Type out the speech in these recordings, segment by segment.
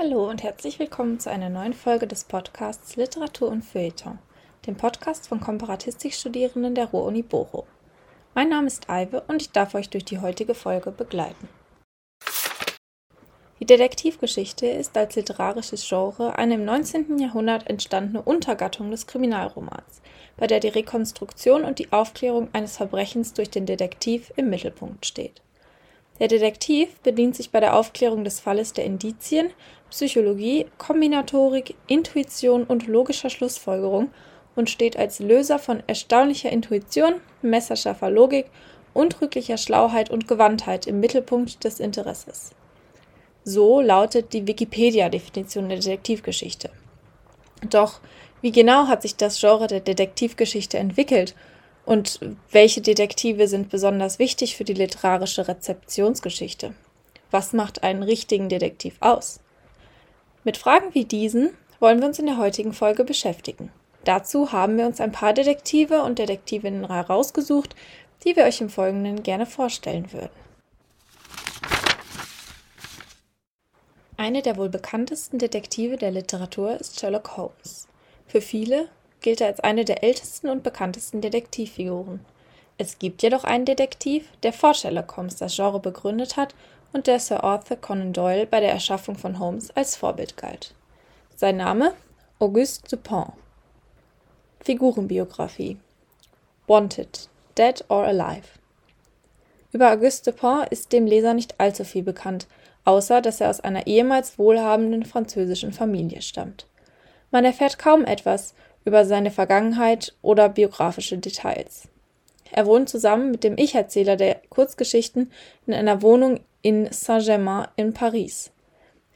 Hallo und herzlich willkommen zu einer neuen Folge des Podcasts Literatur und Feuilleton, dem Podcast von Komparatistikstudierenden der Ruhr-Uni Bochum. Mein Name ist Aive und ich darf euch durch die heutige Folge begleiten. Die Detektivgeschichte ist als literarisches Genre eine im 19. Jahrhundert entstandene Untergattung des Kriminalromans, bei der die Rekonstruktion und die Aufklärung eines Verbrechens durch den Detektiv im Mittelpunkt steht. Der Detektiv bedient sich bei der Aufklärung des Falles der Indizien, Psychologie, Kombinatorik, Intuition und logischer Schlussfolgerung und steht als Löser von erstaunlicher Intuition, messerscharfer Logik, untrüglicher Schlauheit und Gewandtheit im Mittelpunkt des Interesses. So lautet die Wikipedia-Definition der Detektivgeschichte. Doch wie genau hat sich das Genre der Detektivgeschichte entwickelt und welche Detektive sind besonders wichtig für die literarische Rezeptionsgeschichte? Was macht einen richtigen Detektiv aus? Mit Fragen wie diesen wollen wir uns in der heutigen Folge beschäftigen. Dazu haben wir uns ein paar Detektive und Detektivinnen herausgesucht, die wir euch im Folgenden gerne vorstellen würden. Eine der wohl bekanntesten Detektive der Literatur ist Sherlock Holmes. Für viele gilt er als eine der ältesten und bekanntesten Detektivfiguren. Es gibt jedoch einen Detektiv, der vor Sherlock Holmes das Genre begründet hat und der Sir Arthur Conan Doyle bei der Erschaffung von Holmes als Vorbild galt. Sein Name Auguste Dupin. Figurenbiografie Wanted, Dead or Alive. Über Auguste Dupin ist dem Leser nicht allzu viel bekannt, außer dass er aus einer ehemals wohlhabenden französischen Familie stammt. Man erfährt kaum etwas über seine Vergangenheit oder biografische Details. Er wohnt zusammen mit dem Ich-Erzähler der Kurzgeschichten in einer Wohnung in Saint-Germain in Paris.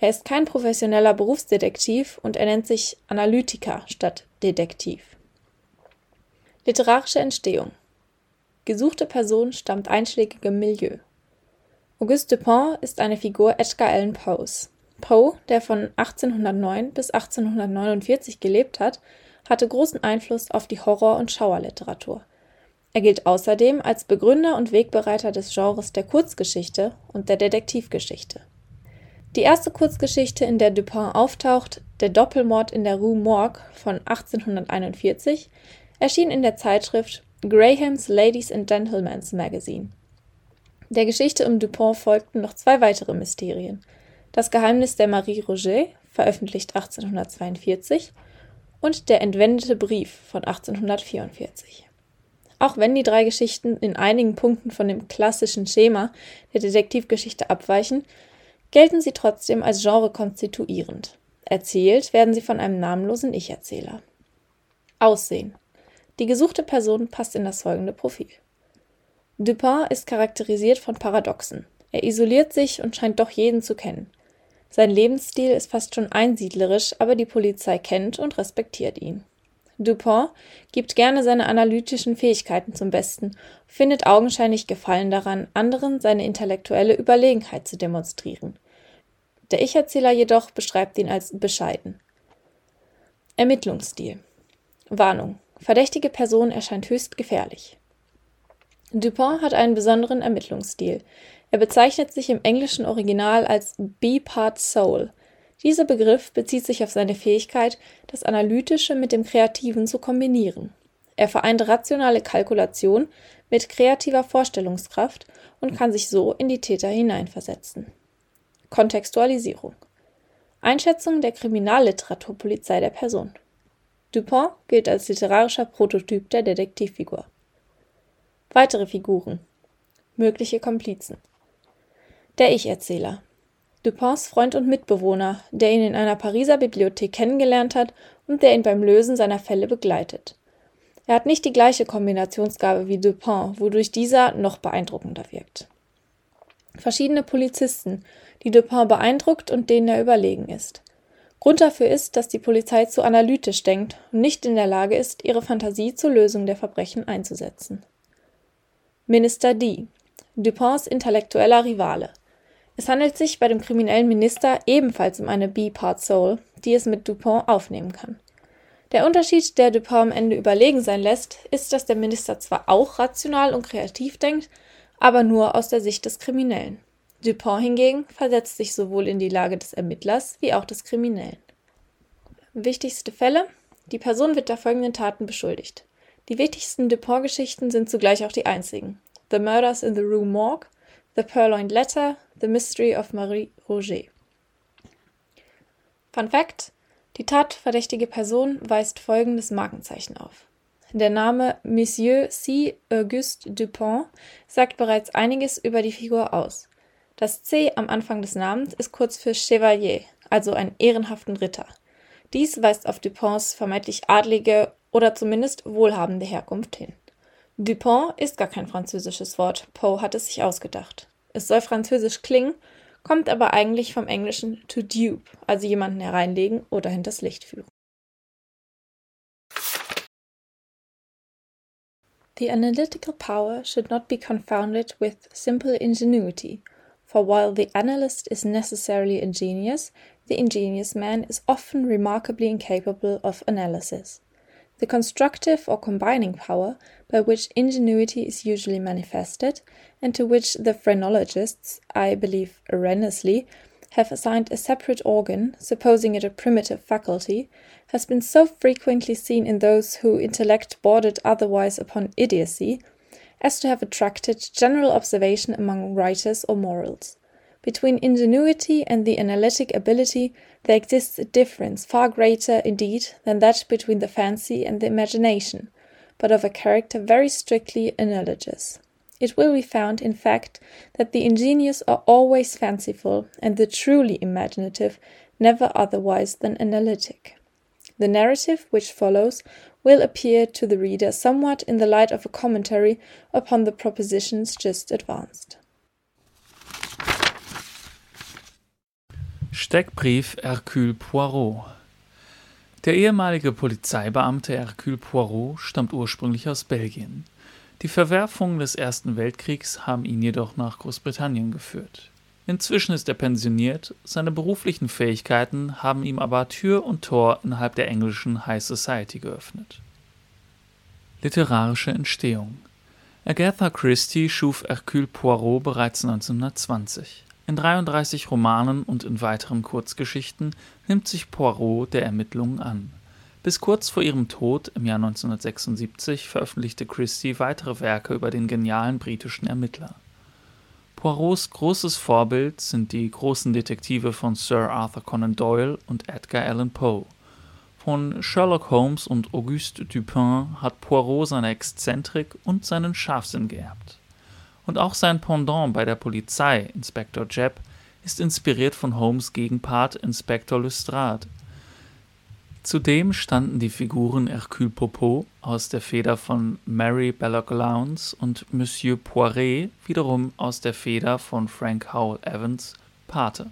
Er ist kein professioneller Berufsdetektiv und er nennt sich Analytiker statt Detektiv. Literarische Entstehung Gesuchte Person stammt einschlägigem Milieu. Auguste Dupin ist eine Figur Edgar Allan Poes. Poe, der von 1809 bis 1849 gelebt hat, hatte großen Einfluss auf die Horror- und Schauerliteratur. Er gilt außerdem als Begründer und Wegbereiter des Genres der Kurzgeschichte und der Detektivgeschichte. Die erste Kurzgeschichte, in der Dupin auftaucht, Der Doppelmord in der Rue Morgue von 1841, erschien in der Zeitschrift Graham's Ladies and Gentlemen's Magazine. Der Geschichte um Dupont folgten noch zwei weitere Mysterien. Das Geheimnis der Marie Roget, veröffentlicht 1842, und Der entwendete Brief von 1844. Auch wenn die drei Geschichten in einigen Punkten von dem klassischen Schema der Detektivgeschichte abweichen, gelten sie trotzdem als Genre konstituierend. Erzählt werden sie von einem namenlosen Ich-Erzähler. Aussehen. Die gesuchte Person passt in das folgende Profil. Dupin ist charakterisiert von Paradoxen. Er isoliert sich und scheint doch jeden zu kennen. Sein Lebensstil ist fast schon einsiedlerisch, aber die Polizei kennt und respektiert ihn. Dupin gibt gerne seine analytischen Fähigkeiten zum Besten, findet augenscheinlich Gefallen daran, anderen seine intellektuelle Überlegenheit zu demonstrieren. Der Ich-Erzähler jedoch beschreibt ihn als bescheiden. Ermittlungsstil Warnung. Verdächtige Person erscheint höchst gefährlich. Dupin hat einen besonderen Ermittlungsstil. Er bezeichnet sich im englischen Original als B-Part Soul. Dieser Begriff bezieht sich auf seine Fähigkeit, das Analytische mit dem Kreativen zu kombinieren. Er vereint rationale Kalkulation mit kreativer Vorstellungskraft und kann sich so in die Täter hineinversetzen. Kontextualisierung. Einschätzung der Kriminalliteraturpolizei der Person. Dupin gilt als literarischer Prototyp der Detektivfigur. Weitere Figuren. Mögliche Komplizen. Der Ich-Erzähler Dupins Freund und Mitbewohner, der ihn in einer Pariser Bibliothek kennengelernt hat und der ihn beim Lösen seiner Fälle begleitet. Er hat nicht die gleiche Kombinationsgabe wie Dupin, wodurch dieser noch beeindruckender wirkt. Verschiedene Polizisten, die Dupin beeindruckt und denen er überlegen ist. Grund dafür ist, dass die Polizei zu analytisch denkt und nicht in der Lage ist, ihre Fantasie zur Lösung der Verbrechen einzusetzen. Minister D. Dupins intellektueller Rivale. Es handelt sich bei dem kriminellen Minister ebenfalls um eine B-Part Soul, die es mit Dupin aufnehmen kann. Der Unterschied, der Dupin am Ende überlegen sein lässt, ist, dass der Minister zwar auch rational und kreativ denkt, aber nur aus der Sicht des Kriminellen. Dupin hingegen versetzt sich sowohl in die Lage des Ermittlers wie auch des Kriminellen. Wichtigste Fälle: Die Person wird der folgenden Taten beschuldigt. Die wichtigsten Dupin-Geschichten sind zugleich auch die einzigen: The Murders in the Rue Morgue, The Purloined Letter, The Mystery of Marie Roget. Fun Fact: Die tatverdächtige Person weist folgendes Markenzeichen auf. Der Name Monsieur C. Auguste Dupin sagt bereits einiges über die Figur aus. Das C am Anfang des Namens ist kurz für Chevalier, also einen ehrenhaften Ritter. Dies weist auf Dupins vermeintlich adlige oder zumindest wohlhabende Herkunft hin. Dupin ist gar kein französisches Wort, Poe hat es sich ausgedacht. Es soll französisch klingen, kommt aber eigentlich vom Englischen to dupe, also jemanden hereinlegen oder hinters Licht führen. The analytical power should not be confounded with simple ingenuity, for while the analyst is necessarily ingenious, the ingenious man is often remarkably incapable of analysis. The constructive or combining power, by which ingenuity is usually manifested, and to which the phrenologists, I believe erroneously, have assigned a separate organ, supposing it a primitive faculty, has been so frequently seen in those whose intellect bordered otherwise upon idiocy, as to have attracted general observation among writers or morals. Between ingenuity and the analytic ability there exists a difference far greater, indeed, than that between the fancy and the imagination, but of a character very strictly analogous. It will be found, in fact, that the ingenious are always fanciful, and the truly imaginative never otherwise than analytic. The narrative which follows will appear to the reader somewhat in the light of a commentary upon the propositions just advanced. Steckbrief Hercule Poirot Der ehemalige Polizeibeamte Hercule Poirot stammt ursprünglich aus Belgien. Die Verwerfungen des Ersten Weltkriegs haben ihn jedoch nach Großbritannien geführt. Inzwischen ist er pensioniert, seine beruflichen Fähigkeiten haben ihm aber Tür und Tor innerhalb der englischen High Society geöffnet. Literarische Entstehung Agatha Christie schuf Hercule Poirot bereits 1920. In 33 Romanen und in weiteren Kurzgeschichten nimmt sich Poirot der Ermittlungen an. Bis kurz vor ihrem Tod im Jahr 1976 veröffentlichte Christie weitere Werke über den genialen britischen Ermittler. Poirots großes Vorbild sind die großen Detektive von Sir Arthur Conan Doyle und Edgar Allan Poe. Von Sherlock Holmes und Auguste Dupin hat Poirot seine Exzentrik und seinen Scharfsinn geerbt und auch sein Pendant bei der Polizei, Inspektor Jebb, ist inspiriert von Holmes' Gegenpart Inspektor Lestrade. Zudem standen die Figuren Hercule Poirot aus der Feder von Mary Belloc Lowndes und Monsieur Poiret wiederum aus der Feder von Frank Howell Evans Pate.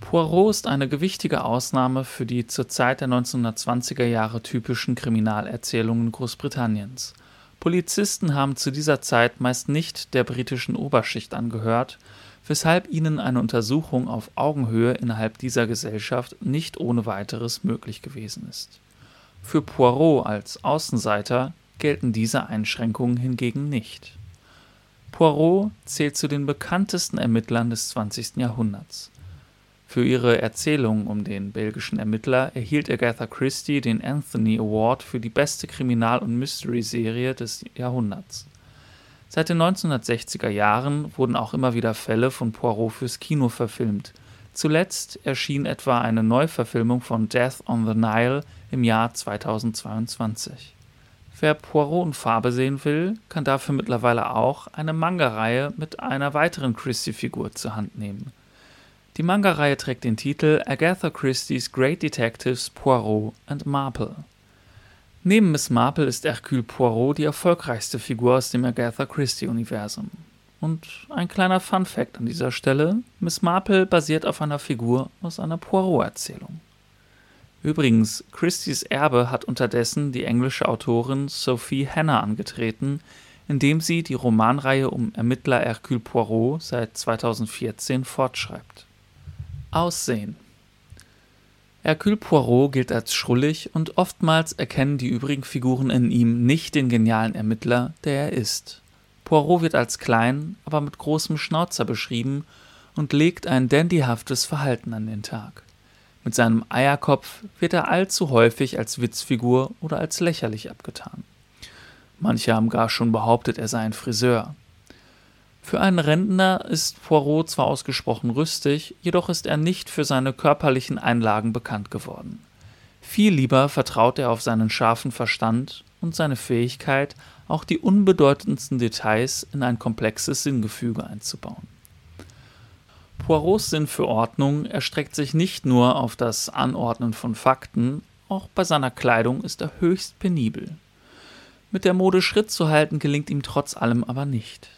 Poirot ist eine gewichtige Ausnahme für die zur Zeit der 1920er Jahre typischen Kriminalerzählungen Großbritanniens – Polizisten haben zu dieser Zeit meist nicht der britischen Oberschicht angehört, weshalb ihnen eine Untersuchung auf Augenhöhe innerhalb dieser Gesellschaft nicht ohne weiteres möglich gewesen ist. Für Poirot als Außenseiter gelten diese Einschränkungen hingegen nicht. Poirot zählt zu den bekanntesten Ermittlern des 20. Jahrhunderts für ihre Erzählung um den belgischen Ermittler erhielt Agatha Christie den Anthony Award für die beste Kriminal- und Mystery-Serie des Jahrhunderts. Seit den 1960er Jahren wurden auch immer wieder Fälle von Poirot fürs Kino verfilmt. Zuletzt erschien etwa eine Neuverfilmung von Death on the Nile im Jahr 2022. Wer Poirot in Farbe sehen will, kann dafür mittlerweile auch eine Manga-Reihe mit einer weiteren Christie-Figur zur Hand nehmen. Die Manga-Reihe trägt den Titel Agatha Christie's Great Detectives Poirot and Marple. Neben Miss Marple ist Hercule Poirot die erfolgreichste Figur aus dem Agatha Christie-Universum. Und ein kleiner Fun-Fact an dieser Stelle: Miss Marple basiert auf einer Figur aus einer Poirot-Erzählung. Übrigens, Christies Erbe hat unterdessen die englische Autorin Sophie Hannah angetreten, indem sie die Romanreihe um Ermittler Hercule Poirot seit 2014 fortschreibt. Aussehen Hercule Poirot gilt als schrullig und oftmals erkennen die übrigen Figuren in ihm nicht den genialen Ermittler, der er ist. Poirot wird als klein, aber mit großem Schnauzer beschrieben und legt ein dandyhaftes Verhalten an den Tag. Mit seinem Eierkopf wird er allzu häufig als Witzfigur oder als lächerlich abgetan. Manche haben gar schon behauptet, er sei ein Friseur. Für einen Rentner ist Poirot zwar ausgesprochen rüstig, jedoch ist er nicht für seine körperlichen Einlagen bekannt geworden. Viel lieber vertraut er auf seinen scharfen Verstand und seine Fähigkeit, auch die unbedeutendsten Details in ein komplexes Sinngefüge einzubauen. Poirots Sinn für Ordnung erstreckt sich nicht nur auf das Anordnen von Fakten, auch bei seiner Kleidung ist er höchst penibel. Mit der Mode Schritt zu halten gelingt ihm trotz allem aber nicht.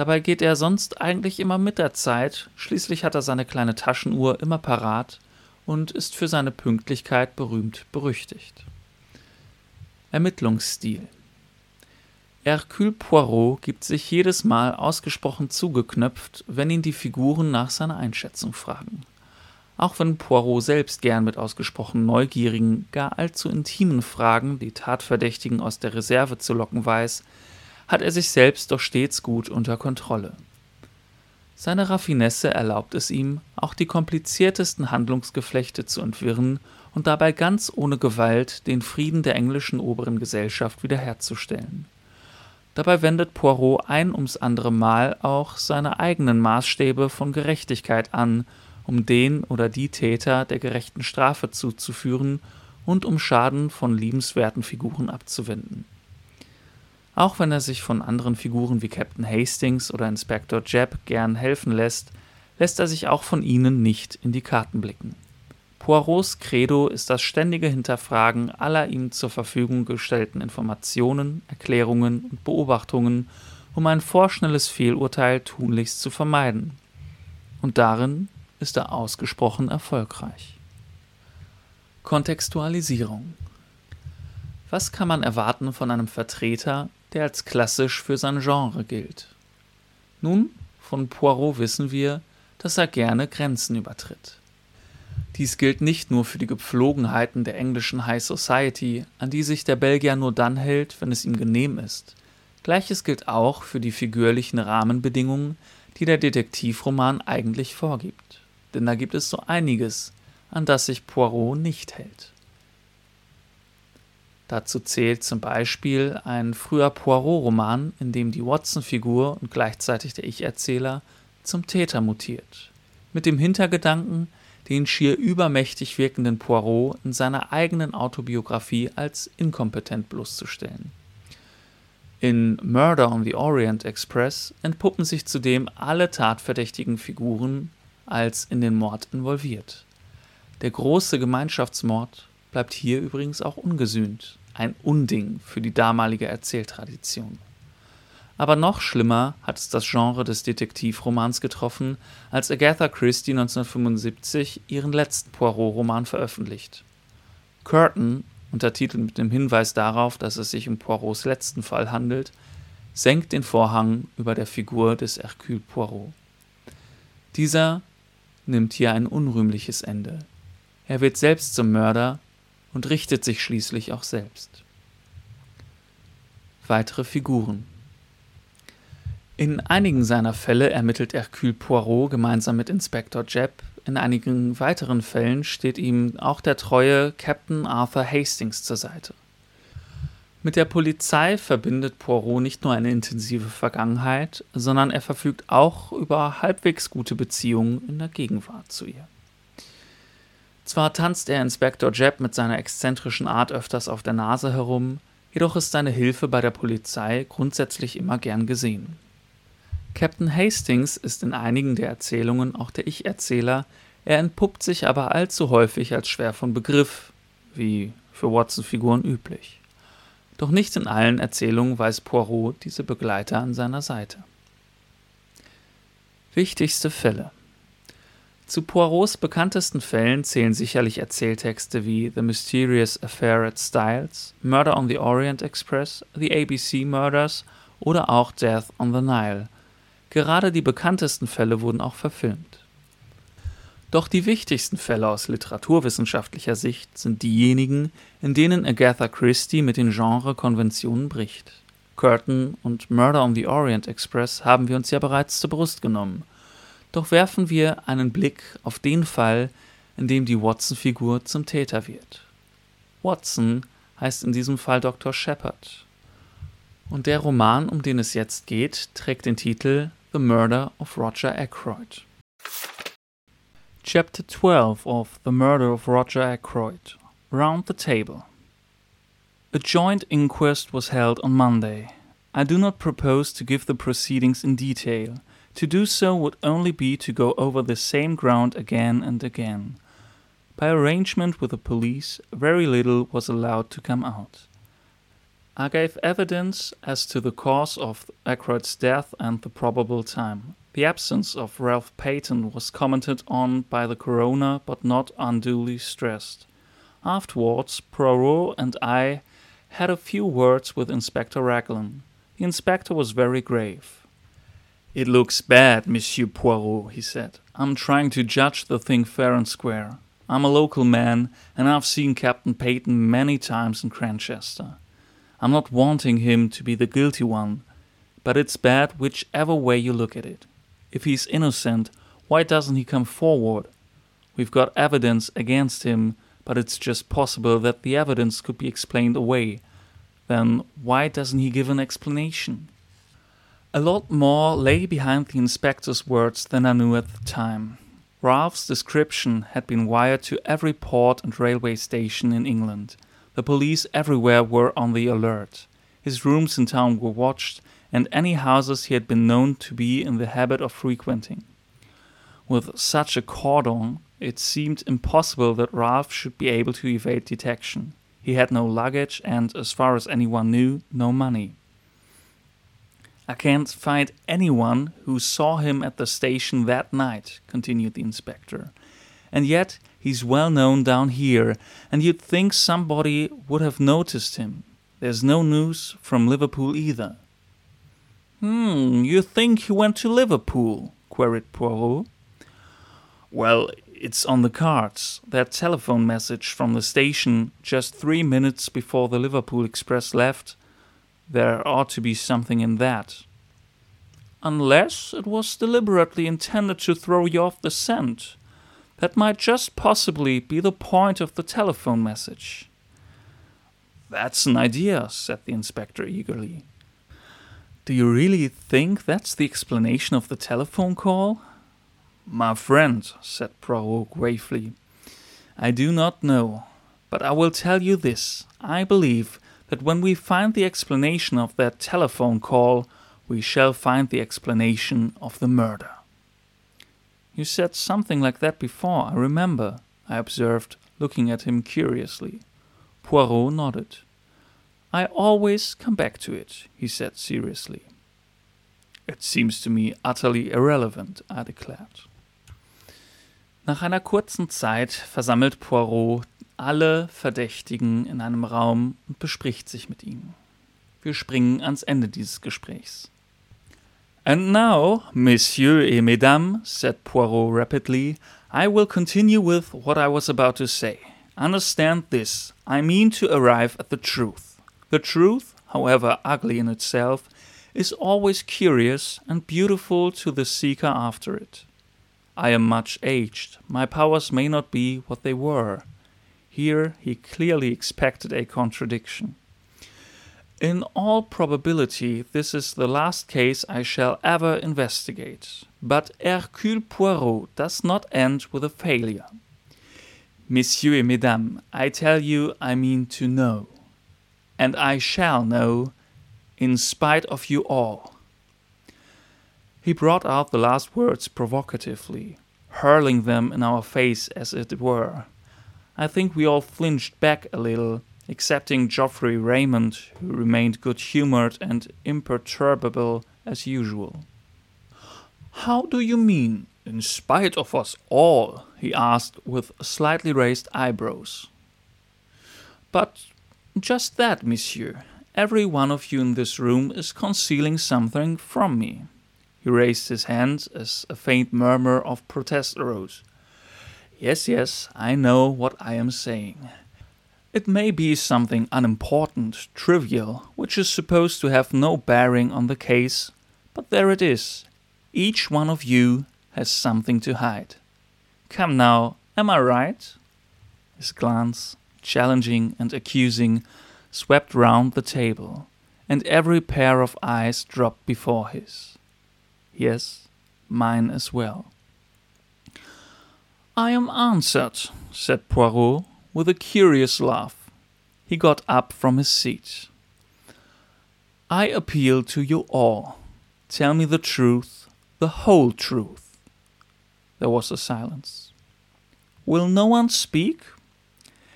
Dabei geht er sonst eigentlich immer mit der Zeit, schließlich hat er seine kleine Taschenuhr immer parat und ist für seine Pünktlichkeit berühmt berüchtigt. Ermittlungsstil Hercule Poirot gibt sich jedes Mal ausgesprochen zugeknöpft, wenn ihn die Figuren nach seiner Einschätzung fragen. Auch wenn Poirot selbst gern mit ausgesprochen neugierigen, gar allzu intimen Fragen die Tatverdächtigen aus der Reserve zu locken weiß, hat er sich selbst doch stets gut unter Kontrolle. Seine Raffinesse erlaubt es ihm, auch die kompliziertesten Handlungsgeflechte zu entwirren und dabei ganz ohne Gewalt den Frieden der englischen oberen Gesellschaft wiederherzustellen. Dabei wendet Poirot ein ums andere Mal auch seine eigenen Maßstäbe von Gerechtigkeit an, um den oder die Täter der gerechten Strafe zuzuführen und um Schaden von liebenswerten Figuren abzuwenden. Auch wenn er sich von anderen Figuren wie Captain Hastings oder Inspector Jebb gern helfen lässt, lässt er sich auch von ihnen nicht in die Karten blicken. Poirots Credo ist das ständige Hinterfragen aller ihm zur Verfügung gestellten Informationen, Erklärungen und Beobachtungen, um ein vorschnelles Fehlurteil tunlichst zu vermeiden. Und darin ist er ausgesprochen erfolgreich. Kontextualisierung Was kann man erwarten von einem Vertreter, der als klassisch für sein Genre gilt? Nun, von Poirot wissen wir, dass er gerne Grenzen übertritt. Dies gilt nicht nur für die Gepflogenheiten der englischen High Society, an die sich der Belgier nur dann hält, wenn es ihm genehm ist. Gleiches gilt auch für die figürlichen Rahmenbedingungen, die der Detektivroman eigentlich vorgibt. Denn da gibt es so einiges, an das sich Poirot nicht hält. Dazu zählt zum Beispiel ein früher Poirot-Roman, in dem die Watson-Figur und gleichzeitig der Ich-Erzähler zum Täter mutiert. Mit dem Hintergedanken, den schier übermächtig wirkenden Poirot in seiner eigenen Autobiografie als inkompetent bloßzustellen. In Murder on the Orient Express entpuppen sich zudem alle tatverdächtigen Figuren als in den Mord involviert. Der große Gemeinschaftsmord bleibt hier übrigens auch ungesühnt, ein Unding für die damalige Erzähltradition. Aber noch schlimmer hat es das Genre des Detektivromans getroffen, als Agatha Christie 1975 ihren letzten Poirot-Roman veröffentlicht. Curtain, untertitelt mit dem Hinweis darauf, dass es sich um Poirots letzten Fall handelt, senkt den Vorhang über der Figur des Hercule Poirot. Dieser nimmt hier ein unrühmliches Ende. Er wird selbst zum Mörder und richtet sich schließlich auch selbst. Weitere Figuren in einigen seiner Fälle ermittelt Hercule Poirot gemeinsam mit Inspektor Jebb, in einigen weiteren Fällen steht ihm auch der treue Captain Arthur Hastings zur Seite. Mit der Polizei verbindet Poirot nicht nur eine intensive Vergangenheit, sondern er verfügt auch über halbwegs gute Beziehungen in der Gegenwart zu ihr. Zwar tanzt er Inspektor Jebb mit seiner exzentrischen Art öfters auf der Nase herum, jedoch ist seine Hilfe bei der Polizei grundsätzlich immer gern gesehen. Captain Hastings ist in einigen der Erzählungen auch der Ich-Erzähler, er entpuppt sich aber allzu häufig als schwer von Begriff, wie für Watson-Figuren üblich. Doch nicht in allen Erzählungen weiß Poirot diese Begleiter an seiner Seite. Wichtigste Fälle Zu Poirots bekanntesten Fällen zählen sicherlich Erzähltexte wie The Mysterious Affair at Styles, Murder on the Orient Express, The ABC Murders oder auch Death on the Nile – Gerade die bekanntesten Fälle wurden auch verfilmt. Doch die wichtigsten Fälle aus literaturwissenschaftlicher Sicht sind diejenigen, in denen Agatha Christie mit den Genrekonventionen bricht. Curtain und Murder on the Orient Express haben wir uns ja bereits zur Brust genommen. Doch werfen wir einen Blick auf den Fall, in dem die Watson-Figur zum Täter wird. Watson heißt in diesem Fall Dr. Shepard. Und der Roman, um den es jetzt geht, trägt den Titel The Murder of Roger Ackroyd. Chapter 12 of The Murder of Roger Ackroyd Round the Table A joint inquest was held on Monday. I do not propose to give the proceedings in detail. To do so would only be to go over the same ground again and again. By arrangement with the police, very little was allowed to come out. I gave evidence as to the cause of Aykroyd's death and the probable time. The absence of Ralph Payton was commented on by the coroner, but not unduly stressed. Afterwards, Poirot and I had a few words with Inspector Raglan. The inspector was very grave. It looks bad, Monsieur Poirot, he said. I'm trying to judge the thing fair and square. I'm a local man, and I've seen Captain Peyton many times in Cranchester. I'm not wanting him to be the guilty one, but it's bad whichever way you look at it. If he's innocent, why doesn't he come forward? We've got evidence against him, but it's just possible that the evidence could be explained away then why doesn't he give an explanation? A lot more lay behind the inspector's words than I knew at the time. Ralph's description had been wired to every port and railway station in England. The police everywhere were on the alert. His rooms in town were watched, and any houses he had been known to be in the habit of frequenting. With such a cordon, it seemed impossible that Ralph should be able to evade detection. He had no luggage and, as far as anyone knew, no money. I can't find anyone who saw him at the station that night, continued the inspector. And yet he's well known down here, and you'd think somebody would have noticed him. There's no news from Liverpool either. Hmm, you think he went to Liverpool? queried Poirot. Well, it's on the cards. That telephone message from the station just three minutes before the Liverpool Express left. There ought to be something in that. Unless it was deliberately intended to throw you off the scent. That might just possibly be the point of the telephone message. That's an idea, said the inspector eagerly. Do you really think that's the explanation of the telephone call? My friend, said Poirot gravely, I do not know, but I will tell you this. I believe that when we find the explanation of that telephone call, we shall find the explanation of the murder. You said something like that before, I remember, I observed, looking at him curiously. Poirot nodded. I always come back to it, he said seriously. It seems to me utterly irrelevant, I declared. Nach einer kurzen Zeit versammelt Poirot alle Verdächtigen in einem Raum und bespricht sich mit ihnen. Wir springen ans Ende dieses Gesprächs. And now, Messieurs et Mesdames, said Poirot rapidly, I will continue with what I was about to say. Understand this. I mean to arrive at the truth. The truth, however ugly in itself, is always curious and beautiful to the seeker after it. I am much aged. My powers may not be what they were. Here he clearly expected a contradiction. In all probability, this is the last case I shall ever investigate. But Hercule Poirot does not end with a failure. Messieurs et Mesdames, I tell you I mean to know. And I shall know, in spite of you all. He brought out the last words provocatively, hurling them in our face as it were. I think we all flinched back a little, excepting Geoffrey Raymond, who remained good humored and imperturbable as usual. How do you mean, in spite of us all? he asked with slightly raised eyebrows. But just that, monsieur. Every one of you in this room is concealing something from me. He raised his hand as a faint murmur of protest arose. Yes, yes, I know what I am saying. It may be something unimportant, trivial, which is supposed to have no bearing on the case, but there it is. Each one of you, has something to hide. Come now, am I right? His glance, challenging and accusing, swept round the table, and every pair of eyes dropped before his. Yes, mine as well. I am answered, said Poirot, with a curious laugh. He got up from his seat. I appeal to you all. Tell me the truth, the whole truth. There was a silence. Will no one speak?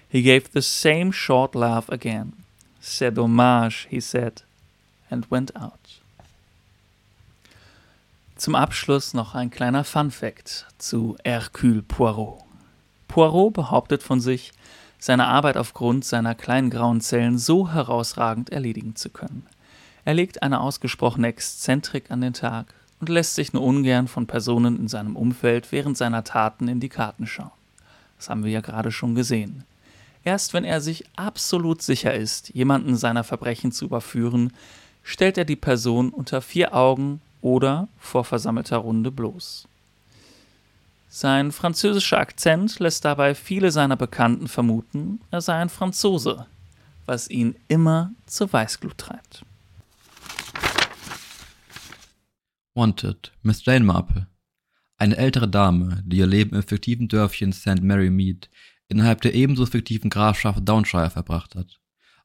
He gave the same short laugh again. C'est dommage, he said, and went out. Zum Abschluss noch ein kleiner Fun-Fact zu Hercule Poirot. Poirot behauptet von sich, seine Arbeit aufgrund seiner kleinen grauen Zellen so herausragend erledigen zu können. Er legt eine ausgesprochene Exzentrik an den Tag und lässt sich nur ungern von Personen in seinem Umfeld während seiner Taten in die Karten schauen. Das haben wir ja gerade schon gesehen. Erst wenn er sich absolut sicher ist, jemanden seiner Verbrechen zu überführen, stellt er die Person unter vier Augen oder vor versammelter Runde bloß. Sein französischer Akzent lässt dabei viele seiner Bekannten vermuten, er sei ein Franzose, was ihn immer zur Weißglut treibt. Wanted, Miss Jane Marple. Eine ältere Dame, die ihr Leben im fiktiven Dörfchen St. Mary Mead innerhalb der ebenso fiktiven Grafschaft Downshire verbracht hat.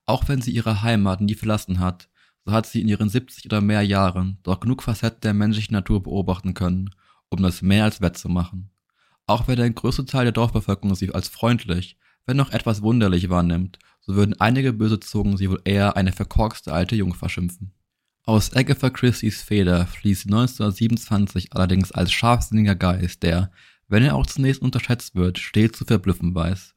Auch wenn sie ihre Heimat nie verlassen hat, so hat sie in ihren 70 oder mehr Jahren doch genug Facetten der menschlichen Natur beobachten können, um das mehr als wettzumachen. Auch wenn der größte Teil der Dorfbevölkerung sie als freundlich, wenn noch etwas wunderlich wahrnimmt, so würden einige böse Zungen sie wohl eher eine verkorkste alte Jungfer schimpfen. Aus Agatha Christie's Feder fließt 1927 allerdings als scharfsinniger Geist, der, wenn er auch zunächst unterschätzt wird, stets zu verblüffen weiß.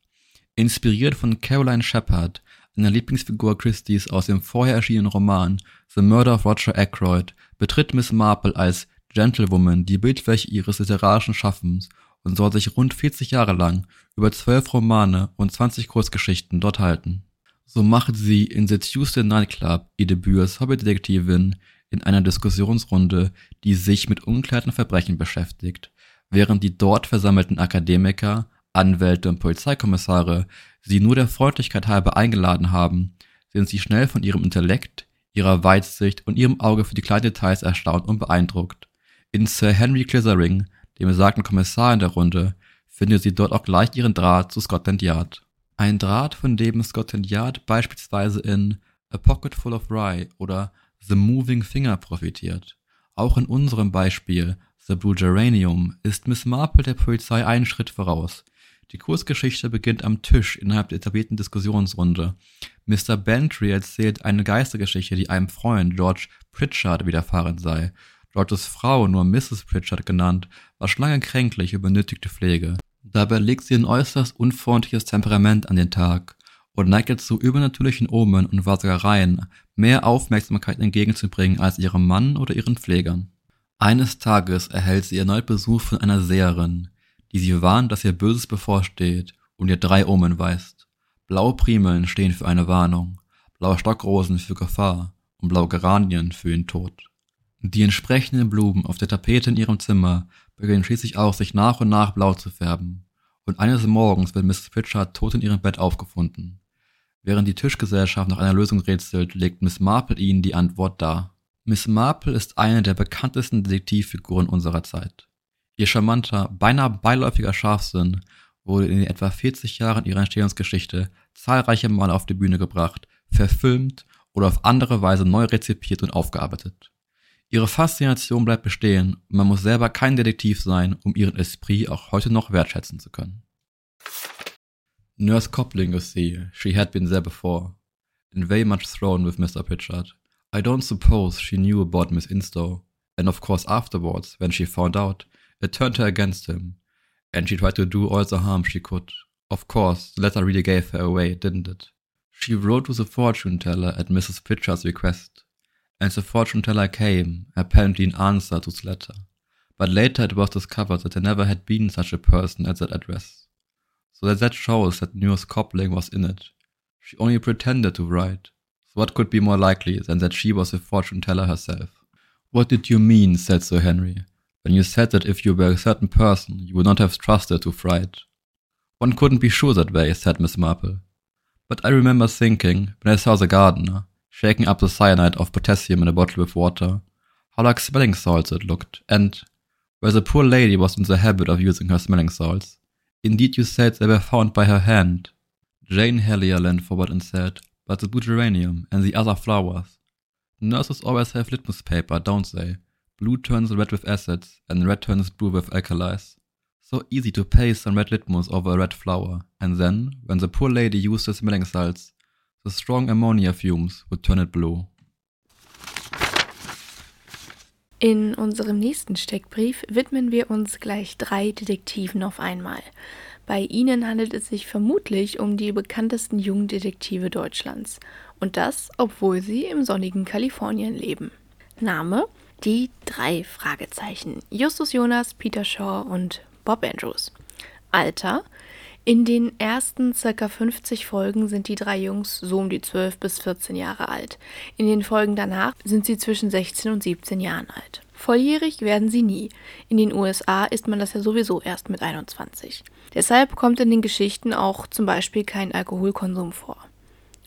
Inspiriert von Caroline Shepard, einer Lieblingsfigur Christie's aus dem vorher erschienenen Roman The Murder of Roger Ackroyd, betritt Miss Marple als Gentlewoman die Bildfläche ihres literarischen Schaffens und soll sich rund 40 Jahre lang über zwölf Romane und 20 Kurzgeschichten dort halten. So macht sie in The Tuesday Night Club ihr Debüt als Hobbydetektivin in einer Diskussionsrunde, die sich mit unklärten Verbrechen beschäftigt, während die dort versammelten Akademiker, Anwälte und Polizeikommissare sie nur der Freundlichkeit halber eingeladen haben, sind sie schnell von ihrem Intellekt, ihrer Weitsicht und ihrem Auge für die kleinen Details erstaunt und beeindruckt. In Sir Henry Clisering, dem besagten Kommissar in der Runde, findet sie dort auch gleich ihren Draht zu Scotland Yard. Ein Draht, von dem Scotland Yard beispielsweise in A Pocket Full of Rye oder The Moving Finger profitiert. Auch in unserem Beispiel The Blue Geranium ist Miss Marple der Polizei einen Schritt voraus. Die Kursgeschichte beginnt am Tisch innerhalb der etablierten Diskussionsrunde. Mr. Bantry erzählt eine Geistergeschichte, die einem Freund, George Pritchard, widerfahren sei. Georges Frau, nur Mrs. Pritchard genannt, war schon lange kränklich und benötigte Pflege. Dabei legt sie ein äußerst unfreundliches Temperament an den Tag und neigt dazu, übernatürlichen Omen und Wahrsagereien mehr Aufmerksamkeit entgegenzubringen als ihrem Mann oder ihren Pflegern. Eines Tages erhält sie erneut Besuch von einer Seherin, die sie warnt, dass ihr Böses bevorsteht und ihr drei Omen weist. Blaue Primeln stehen für eine Warnung, blaue Stockrosen für Gefahr und blaue Geranien für den Tod. Die entsprechenden Blumen auf der Tapete in ihrem Zimmer beginnen schließlich auch sich nach und nach blau zu färben. Und eines Morgens wird Mrs. Pritchard tot in ihrem Bett aufgefunden. Während die Tischgesellschaft nach einer Lösung rätselt, legt Miss Marple ihnen die Antwort dar. Miss Marple ist eine der bekanntesten Detektivfiguren unserer Zeit. Ihr charmanter, beinahe beiläufiger Scharfsinn wurde in den etwa 40 Jahren ihrer Entstehungsgeschichte zahlreiche Mal auf die Bühne gebracht, verfilmt oder auf andere Weise neu rezipiert und aufgearbeitet. Ihre Faszination bleibt bestehen und man muss selber kein Detektiv sein, um ihren Esprit auch heute noch wertschätzen zu können. Nurse Copling, you see, she had been there before, and very much thrown with Mr. Pritchard. I don't suppose she knew about Miss Instow, and of course afterwards, when she found out, it turned her against him, and she tried to do all the harm she could. Of course, the letter really gave her away, didn't it? She wrote to the fortune teller at Mrs. Pritchard's request, and the fortune teller came, apparently in answer to the letter. But later it was discovered that there never had been such a person at that address. So that that shows that Nurse Copling was in it. She only pretended to write. So what could be more likely than that she was the fortune teller herself? What did you mean? said Sir Henry. When you said that if you were a certain person, you would not have trusted to fright. One couldn't be sure that way, said Miss Marple. But I remember thinking, when I saw the gardener, shaking up the cyanide of potassium in a bottle with water, how like smelling salts it looked, and where the poor lady was in the habit of using her smelling salts. Indeed, you said they were found by her hand. Jane Hellier leaned forward and said, But the blue geranium and the other flowers. Nurses always have litmus paper, don't they? Blue turns red with acids, and red turns blue with alkalis. So easy to paste some red litmus over a red flower, and then, when the poor lady used the smelling salts, the strong ammonia fumes would turn it blue. In unserem nächsten Steckbrief widmen wir uns gleich drei Detektiven auf einmal. Bei ihnen handelt es sich vermutlich um die bekanntesten jungen Detektive Deutschlands. Und das, obwohl sie im sonnigen Kalifornien leben. Name? Die drei Fragezeichen. Justus Jonas, Peter Shaw und Bob Andrews. Alter? In den ersten ca. 50 Folgen sind die drei Jungs so um die 12 bis 14 Jahre alt. In den Folgen danach sind sie zwischen 16 und 17 Jahren alt. Volljährig werden sie nie. In den USA ist man das ja sowieso erst mit 21. Deshalb kommt in den Geschichten auch zum Beispiel kein Alkoholkonsum vor.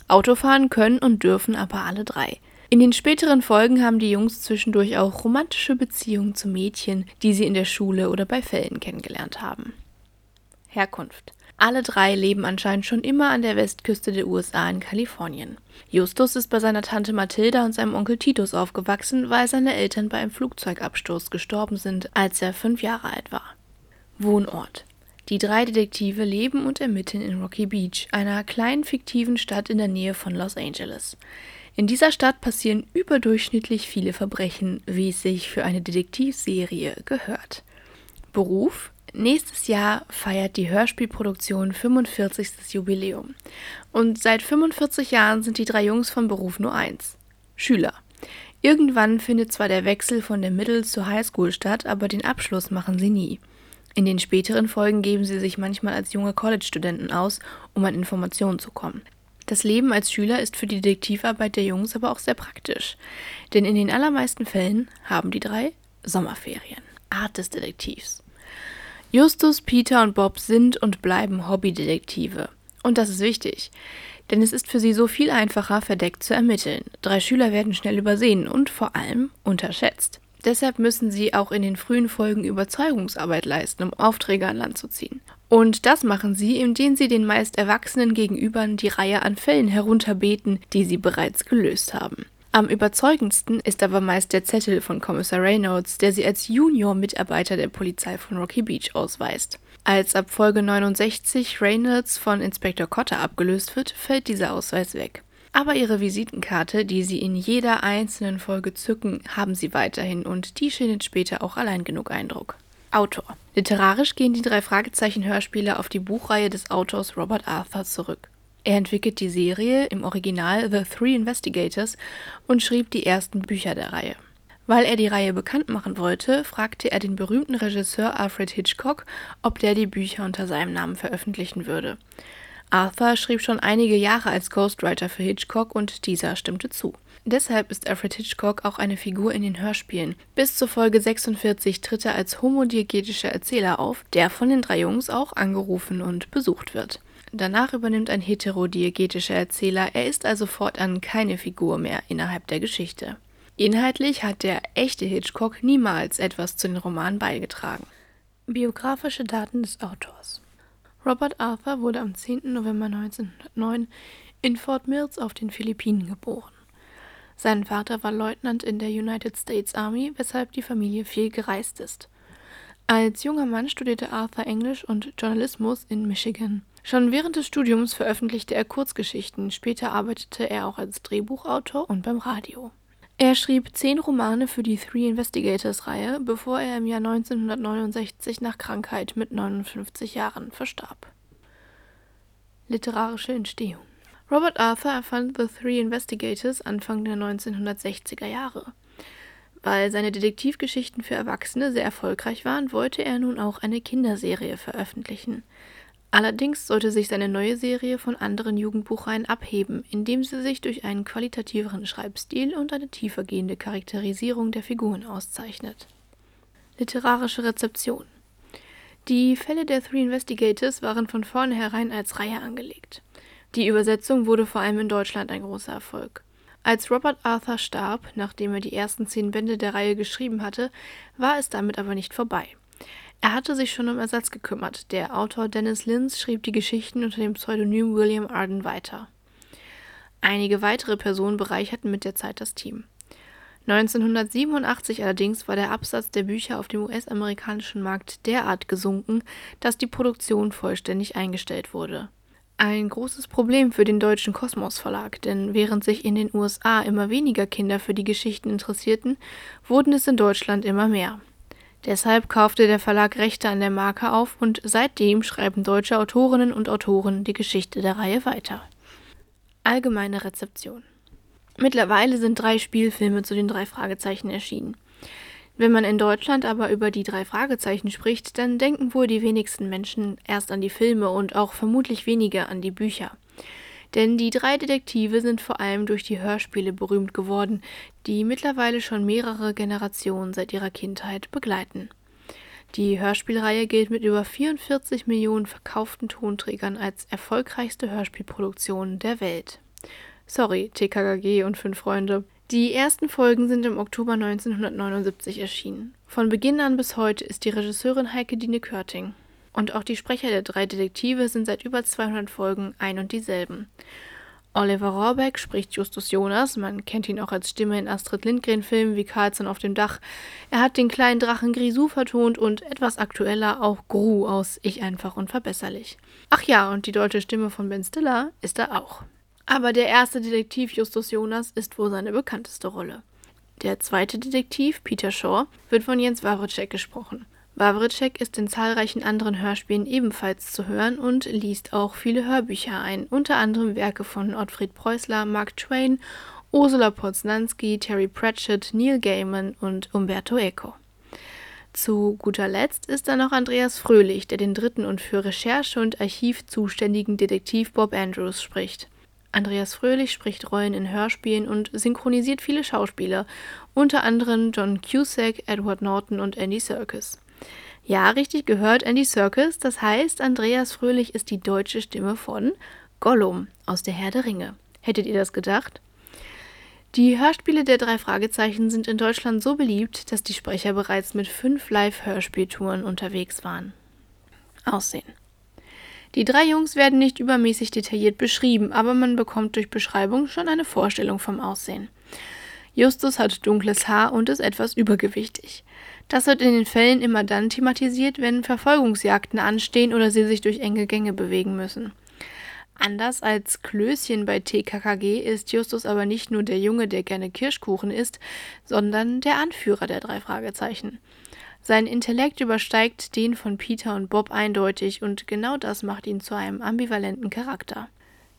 Autofahren können und dürfen aber alle drei. In den späteren Folgen haben die Jungs zwischendurch auch romantische Beziehungen zu Mädchen, die sie in der Schule oder bei Fällen kennengelernt haben. Herkunft alle drei leben anscheinend schon immer an der Westküste der USA in Kalifornien. Justus ist bei seiner Tante Mathilda und seinem Onkel Titus aufgewachsen, weil seine Eltern bei einem Flugzeugabsturz gestorben sind, als er fünf Jahre alt war. Wohnort die drei Detektive leben und ermitteln in Rocky Beach, einer kleinen fiktiven Stadt in der Nähe von Los Angeles. In dieser Stadt passieren überdurchschnittlich viele Verbrechen, wie es sich für eine Detektivserie gehört. Beruf Nächstes Jahr feiert die Hörspielproduktion 45. Jubiläum. Und seit 45 Jahren sind die drei Jungs von Beruf nur eins: Schüler. Irgendwann findet zwar der Wechsel von der Middle zur Highschool statt, aber den Abschluss machen sie nie. In den späteren Folgen geben sie sich manchmal als junge College-Studenten aus, um an Informationen zu kommen. Das Leben als Schüler ist für die Detektivarbeit der Jungs aber auch sehr praktisch. Denn in den allermeisten Fällen haben die drei Sommerferien. Art des Detektivs. Justus, Peter und Bob sind und bleiben Hobbydetektive. Und das ist wichtig, denn es ist für sie so viel einfacher, verdeckt zu ermitteln. Drei Schüler werden schnell übersehen und vor allem unterschätzt. Deshalb müssen sie auch in den frühen Folgen Überzeugungsarbeit leisten, um Aufträge an Land zu ziehen. Und das machen sie, indem sie den meist Erwachsenen gegenübern die Reihe an Fällen herunterbeten, die sie bereits gelöst haben. Am überzeugendsten ist aber meist der Zettel von Kommissar Reynolds, der sie als Junior-Mitarbeiter der Polizei von Rocky Beach ausweist. Als ab Folge 69 Reynolds von Inspektor Cotter abgelöst wird, fällt dieser Ausweis weg. Aber ihre Visitenkarte, die sie in jeder einzelnen Folge zücken, haben sie weiterhin und die schindet später auch allein genug Eindruck. Autor. Literarisch gehen die drei Fragezeichen-Hörspiele auf die Buchreihe des Autors Robert Arthur zurück. Er entwickelt die Serie im Original The Three Investigators und schrieb die ersten Bücher der Reihe. Weil er die Reihe bekannt machen wollte, fragte er den berühmten Regisseur Alfred Hitchcock, ob der die Bücher unter seinem Namen veröffentlichen würde. Arthur schrieb schon einige Jahre als Ghostwriter für Hitchcock und dieser stimmte zu. Deshalb ist Alfred Hitchcock auch eine Figur in den Hörspielen. Bis zur Folge 46 tritt er als homodiegetischer Erzähler auf, der von den drei Jungs auch angerufen und besucht wird. Danach übernimmt ein heterodiegetischer Erzähler, er ist also fortan keine Figur mehr innerhalb der Geschichte. Inhaltlich hat der echte Hitchcock niemals etwas zu den Romanen beigetragen. Biografische Daten des Autors Robert Arthur wurde am 10. November 1909 in Fort Mills auf den Philippinen geboren. Sein Vater war Leutnant in der United States Army, weshalb die Familie viel gereist ist. Als junger Mann studierte Arthur Englisch und Journalismus in Michigan. Schon während des Studiums veröffentlichte er Kurzgeschichten, später arbeitete er auch als Drehbuchautor und beim Radio. Er schrieb zehn Romane für die Three Investigators-Reihe, bevor er im Jahr 1969 nach Krankheit mit 59 Jahren verstarb. Literarische Entstehung Robert Arthur erfand The Three Investigators Anfang der 1960er Jahre. Weil seine Detektivgeschichten für Erwachsene sehr erfolgreich waren, wollte er nun auch eine Kinderserie veröffentlichen. Allerdings sollte sich seine neue Serie von anderen Jugendbuchreihen abheben, indem sie sich durch einen qualitativeren Schreibstil und eine tiefergehende Charakterisierung der Figuren auszeichnet. Literarische Rezeption Die Fälle der Three Investigators waren von vornherein als Reihe angelegt. Die Übersetzung wurde vor allem in Deutschland ein großer Erfolg. Als Robert Arthur starb, nachdem er die ersten zehn Bände der Reihe geschrieben hatte, war es damit aber nicht vorbei. Er hatte sich schon um Ersatz gekümmert. Der Autor Dennis Linz schrieb die Geschichten unter dem Pseudonym William Arden weiter. Einige weitere Personen bereicherten mit der Zeit das Team. 1987 allerdings war der Absatz der Bücher auf dem US-amerikanischen Markt derart gesunken, dass die Produktion vollständig eingestellt wurde. Ein großes Problem für den deutschen Kosmos Verlag, denn während sich in den USA immer weniger Kinder für die Geschichten interessierten, wurden es in Deutschland immer mehr. Deshalb kaufte der Verlag Rechte an der Marke auf und seitdem schreiben deutsche Autorinnen und Autoren die Geschichte der Reihe weiter. Allgemeine Rezeption Mittlerweile sind drei Spielfilme zu den drei Fragezeichen erschienen. Wenn man in Deutschland aber über die drei Fragezeichen spricht, dann denken wohl die wenigsten Menschen erst an die Filme und auch vermutlich weniger an die Bücher. Denn die drei Detektive sind vor allem durch die Hörspiele berühmt geworden, die mittlerweile schon mehrere Generationen seit ihrer Kindheit begleiten. Die Hörspielreihe gilt mit über 44 Millionen verkauften Tonträgern als erfolgreichste Hörspielproduktion der Welt. Sorry, TKKG und fünf Freunde. Die ersten Folgen sind im Oktober 1979 erschienen. Von Beginn an bis heute ist die Regisseurin Heike Dine Körting. Und auch die Sprecher der drei Detektive sind seit über 200 Folgen ein und dieselben. Oliver Rohrbeck spricht Justus Jonas, man kennt ihn auch als Stimme in Astrid Lindgren-Filmen wie Carlson auf dem Dach. Er hat den kleinen Drachen Grisou vertont und etwas aktueller auch Gru aus Ich einfach unverbesserlich. Ach ja, und die deutsche Stimme von Ben Stiller ist er auch. Aber der erste Detektiv Justus Jonas ist wohl seine bekannteste Rolle. Der zweite Detektiv, Peter Shaw, wird von Jens Wawritschek gesprochen. Wawritschek ist in zahlreichen anderen Hörspielen ebenfalls zu hören und liest auch viele Hörbücher ein, unter anderem Werke von Ottfried Preußler, Mark Twain, Ursula Poznanski, Terry Pratchett, Neil Gaiman und Umberto Eco. Zu guter Letzt ist da noch Andreas Fröhlich, der den dritten und für Recherche und Archiv zuständigen Detektiv Bob Andrews spricht. Andreas Fröhlich spricht Rollen in Hörspielen und synchronisiert viele Schauspieler, unter anderem John Cusack, Edward Norton und Andy Serkis. Ja, richtig gehört, Andy Serkis. Das heißt, Andreas Fröhlich ist die deutsche Stimme von Gollum aus der Herr der Ringe. Hättet ihr das gedacht? Die Hörspiele der drei Fragezeichen sind in Deutschland so beliebt, dass die Sprecher bereits mit fünf Live-Hörspieltouren unterwegs waren. Aussehen. Die drei Jungs werden nicht übermäßig detailliert beschrieben, aber man bekommt durch Beschreibung schon eine Vorstellung vom Aussehen. Justus hat dunkles Haar und ist etwas übergewichtig. Das wird in den Fällen immer dann thematisiert, wenn Verfolgungsjagden anstehen oder sie sich durch enge Gänge bewegen müssen. Anders als Klößchen bei TKKG ist Justus aber nicht nur der Junge, der gerne Kirschkuchen isst, sondern der Anführer der drei Fragezeichen. Sein Intellekt übersteigt den von Peter und Bob eindeutig und genau das macht ihn zu einem ambivalenten Charakter.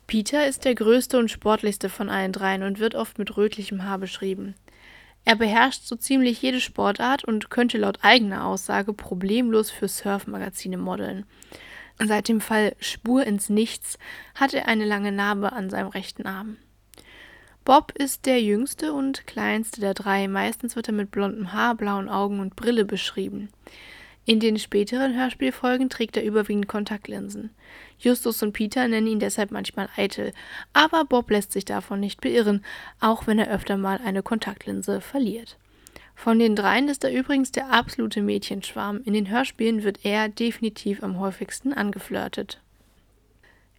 Peter ist der größte und sportlichste von allen dreien und wird oft mit rötlichem Haar beschrieben. Er beherrscht so ziemlich jede Sportart und könnte laut eigener Aussage problemlos für Surfmagazine modeln. Seit dem Fall Spur ins Nichts hat er eine lange Narbe an seinem rechten Arm. Bob ist der jüngste und kleinste der drei. Meistens wird er mit blondem Haar, blauen Augen und Brille beschrieben. In den späteren Hörspielfolgen trägt er überwiegend Kontaktlinsen. Justus und Peter nennen ihn deshalb manchmal eitel, aber Bob lässt sich davon nicht beirren, auch wenn er öfter mal eine Kontaktlinse verliert. Von den dreien ist er übrigens der absolute Mädchenschwarm. In den Hörspielen wird er definitiv am häufigsten angeflirtet.